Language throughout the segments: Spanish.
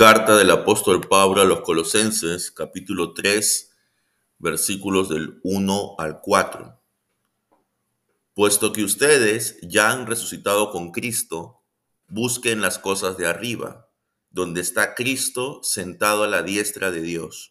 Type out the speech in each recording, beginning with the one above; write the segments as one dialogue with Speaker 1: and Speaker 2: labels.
Speaker 1: Carta del apóstol Pablo a los Colosenses, capítulo 3, versículos del 1 al 4. Puesto que ustedes ya han resucitado con Cristo, busquen las cosas de arriba, donde está Cristo sentado a la diestra de Dios.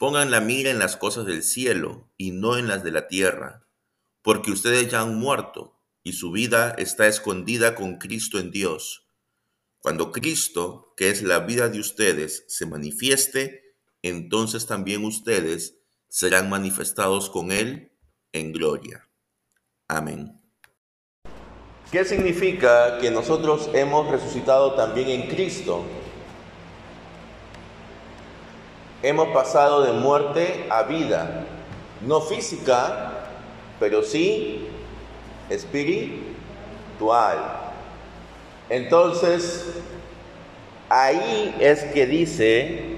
Speaker 1: Pongan la mira en las cosas del cielo y no en las de la tierra, porque ustedes ya han muerto y su vida está escondida con Cristo en Dios. Cuando Cristo, que es la vida de ustedes, se manifieste, entonces también ustedes serán manifestados con Él en gloria. Amén.
Speaker 2: ¿Qué significa que nosotros hemos resucitado también en Cristo? Hemos pasado de muerte a vida, no física, pero sí espiritual. Entonces, ahí es que dice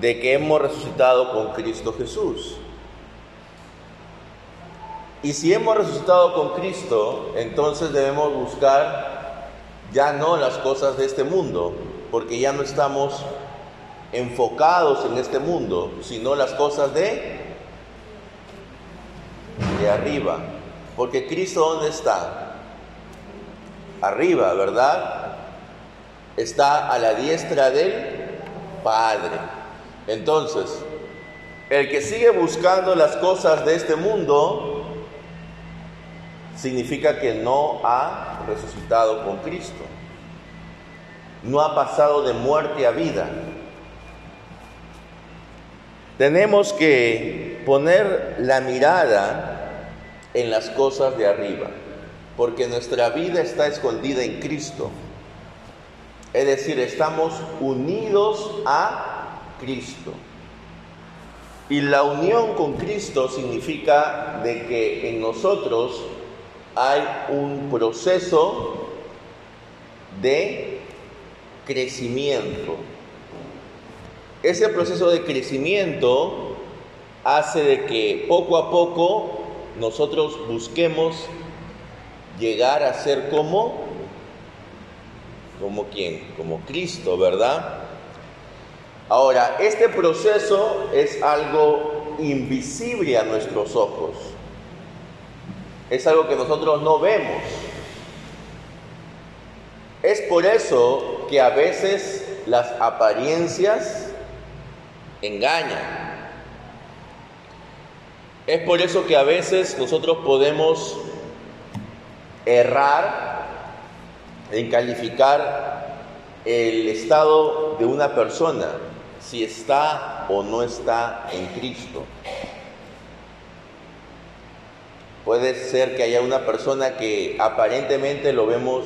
Speaker 2: de que hemos resucitado con Cristo Jesús. Y si hemos resucitado con Cristo, entonces debemos buscar ya no las cosas de este mundo, porque ya no estamos enfocados en este mundo, sino las cosas de de arriba. Porque Cristo ¿dónde está? arriba, ¿verdad? Está a la diestra del Padre. Entonces, el que sigue buscando las cosas de este mundo significa que no ha resucitado con Cristo. No ha pasado de muerte a vida. Tenemos que poner la mirada en las cosas de arriba porque nuestra vida está escondida en Cristo. Es decir, estamos unidos a Cristo. Y la unión con Cristo significa de que en nosotros hay un proceso de crecimiento. Ese proceso de crecimiento hace de que poco a poco nosotros busquemos llegar a ser como, como quién, como Cristo, ¿verdad? Ahora, este proceso es algo invisible a nuestros ojos. Es algo que nosotros no vemos. Es por eso que a veces las apariencias engañan. Es por eso que a veces nosotros podemos errar en calificar el estado de una persona, si está o no está en Cristo. Puede ser que haya una persona que aparentemente lo vemos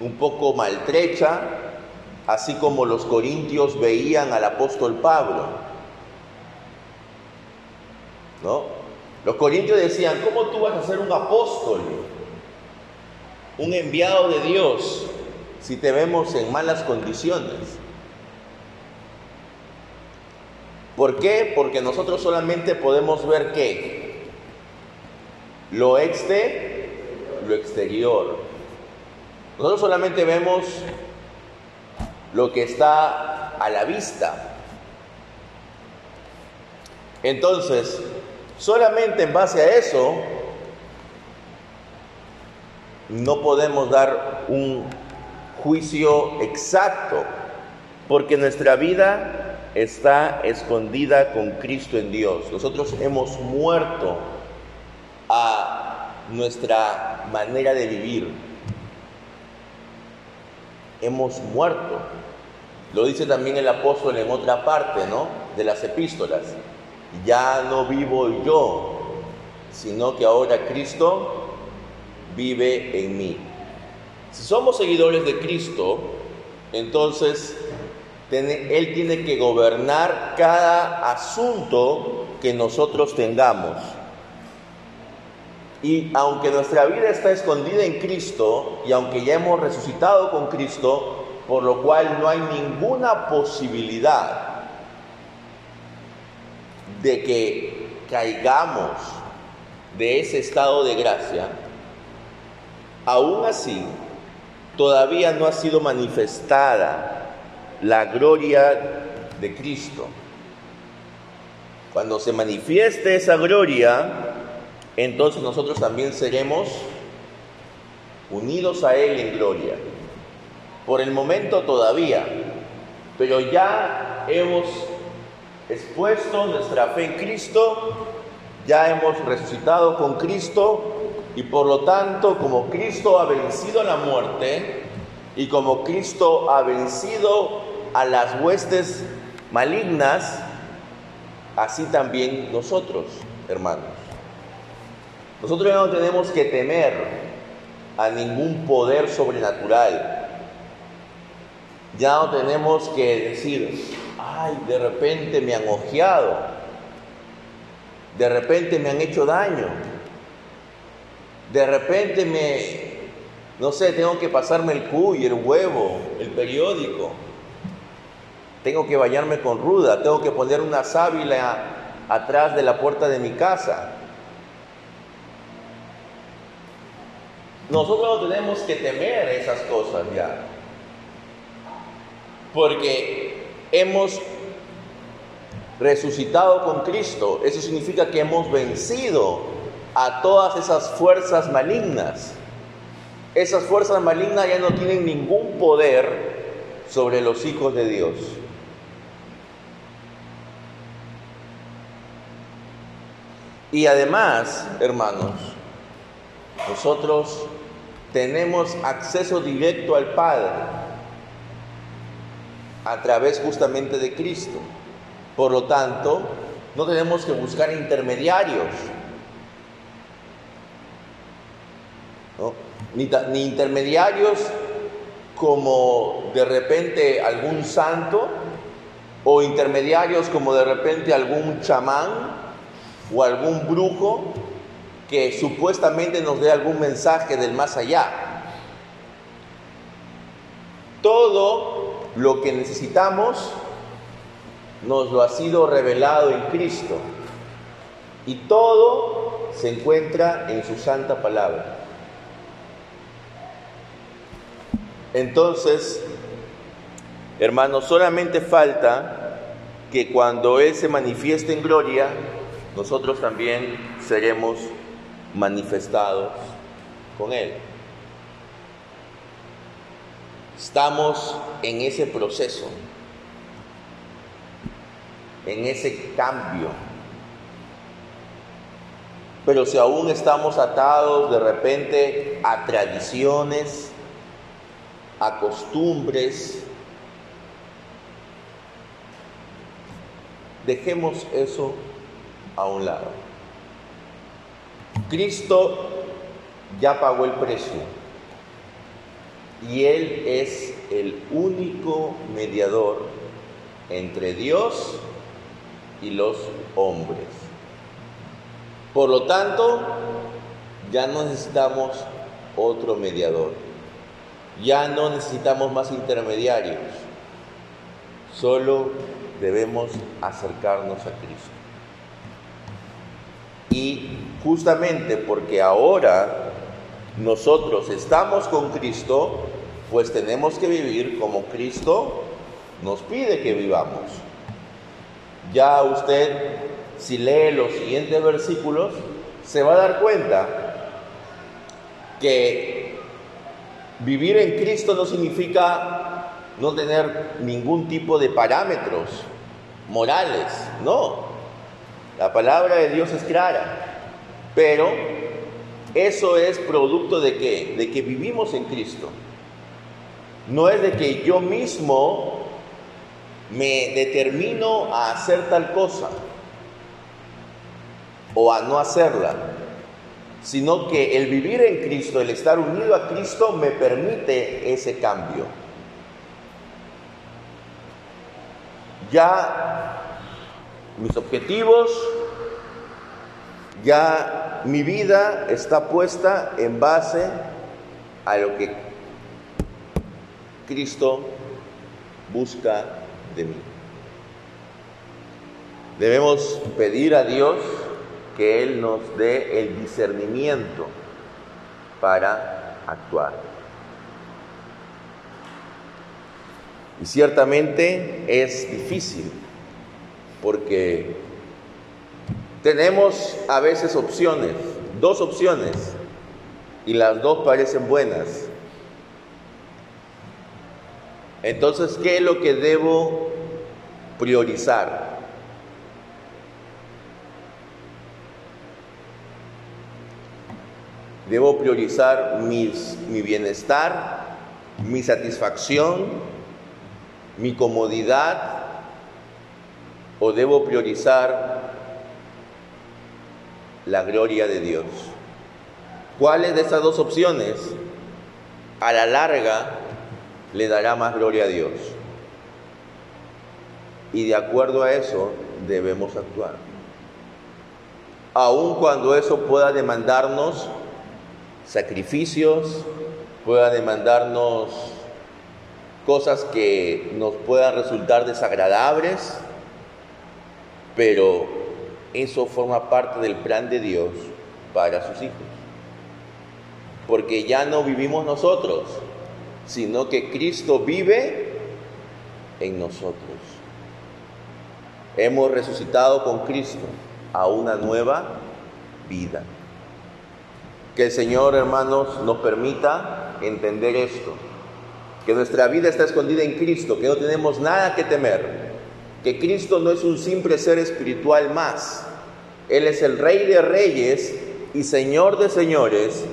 Speaker 2: un poco maltrecha, así como los corintios veían al apóstol Pablo. ¿No? Los corintios decían, ¿cómo tú vas a ser un apóstol, un enviado de Dios, si te vemos en malas condiciones? ¿Por qué? Porque nosotros solamente podemos ver qué? Lo exte, lo exterior. Nosotros solamente vemos lo que está a la vista. Entonces, Solamente en base a eso no podemos dar un juicio exacto, porque nuestra vida está escondida con Cristo en Dios. Nosotros hemos muerto a nuestra manera de vivir. Hemos muerto. Lo dice también el apóstol en otra parte, ¿no? De las epístolas ya no vivo yo, sino que ahora Cristo vive en mí. Si somos seguidores de Cristo, entonces Él tiene que gobernar cada asunto que nosotros tengamos. Y aunque nuestra vida está escondida en Cristo y aunque ya hemos resucitado con Cristo, por lo cual no hay ninguna posibilidad de que caigamos de ese estado de gracia, aún así todavía no ha sido manifestada la gloria de Cristo. Cuando se manifieste esa gloria, entonces nosotros también seremos unidos a Él en gloria. Por el momento todavía, pero ya hemos expuesto nuestra fe en Cristo, ya hemos resucitado con Cristo y por lo tanto como Cristo ha vencido la muerte y como Cristo ha vencido a las huestes malignas, así también nosotros, hermanos. Nosotros ya no tenemos que temer a ningún poder sobrenatural. Ya no tenemos que decir, ay, de repente me han ojeado, de repente me han hecho daño, de repente me, no sé, tengo que pasarme el cuy, el huevo, el periódico, tengo que bañarme con ruda, tengo que poner una sábila atrás de la puerta de mi casa. Nosotros no tenemos que temer esas cosas ya. Porque hemos resucitado con Cristo. Eso significa que hemos vencido a todas esas fuerzas malignas. Esas fuerzas malignas ya no tienen ningún poder sobre los hijos de Dios. Y además, hermanos, nosotros tenemos acceso directo al Padre a través justamente de Cristo. Por lo tanto, no tenemos que buscar intermediarios, ni, intermediarios como de repente algún santo o intermediarios como de repente algún chamán o algún brujo que supuestamente nos dé algún mensaje del más allá. Todo lo que necesitamos nos lo ha sido revelado en Cristo y todo se encuentra en su santa palabra. Entonces, hermanos, solamente falta que cuando Él se manifieste en gloria, nosotros también seremos manifestados con Él. Estamos en ese proceso, en ese cambio. Pero si aún estamos atados de repente a tradiciones, a costumbres, dejemos eso a un lado. Cristo ya pagó el precio y Él es el único mediador entre Dios y los hombres. Por lo tanto, ya no necesitamos otro mediador, ya no necesitamos más intermediarios, solo debemos acercarnos a Cristo. Y justamente porque ahora nosotros estamos con Cristo, pues tenemos que vivir como Cristo nos pide que vivamos. Ya usted, si lee los siguientes versículos, se va a dar cuenta que vivir en Cristo no significa no tener ningún tipo de parámetros morales, no. La palabra de Dios es clara, pero eso es producto de qué? De que vivimos en Cristo. No es de que yo mismo me determino a hacer tal cosa o a no hacerla, sino que el vivir en Cristo, el estar unido a Cristo, me permite ese cambio. Ya mis objetivos, ya mi vida está puesta en base a lo que Cristo busca de mí. Debemos pedir a Dios que Él nos dé el discernimiento para actuar. Y ciertamente es difícil, porque tenemos a veces opciones, dos opciones, y las dos parecen buenas. Entonces, ¿qué es lo que debo priorizar? Debo priorizar mi bienestar, mi satisfacción, mi comodidad, o debo priorizar la gloria de Dios. ¿Cuáles de estas dos opciones a la larga le dará más gloria a Dios? Y de acuerdo a eso debemos actuar. Aun cuando eso pueda demandarnos sacrificios, pueda demandarnos cosas que nos puedan resultar desagradables, pero eso forma parte del plan de Dios para sus hijos. Porque ya no vivimos nosotros, sino que Cristo vive en nosotros. Hemos resucitado con Cristo a una nueva vida. Que el Señor, hermanos, nos permita entender esto. Que nuestra vida está escondida en Cristo, que no tenemos nada que temer. Que Cristo no es un simple ser espiritual más. Él es el Rey de Reyes y Señor de Señores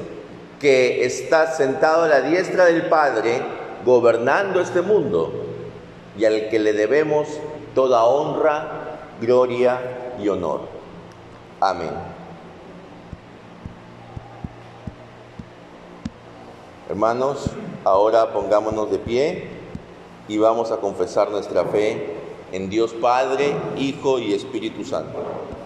Speaker 2: que está sentado a la diestra del Padre gobernando este mundo y al que le debemos toda honra, gloria y honor. Amén. Hermanos, ahora pongámonos de pie y vamos a confesar nuestra fe en Dios Padre, Hijo y Espíritu Santo.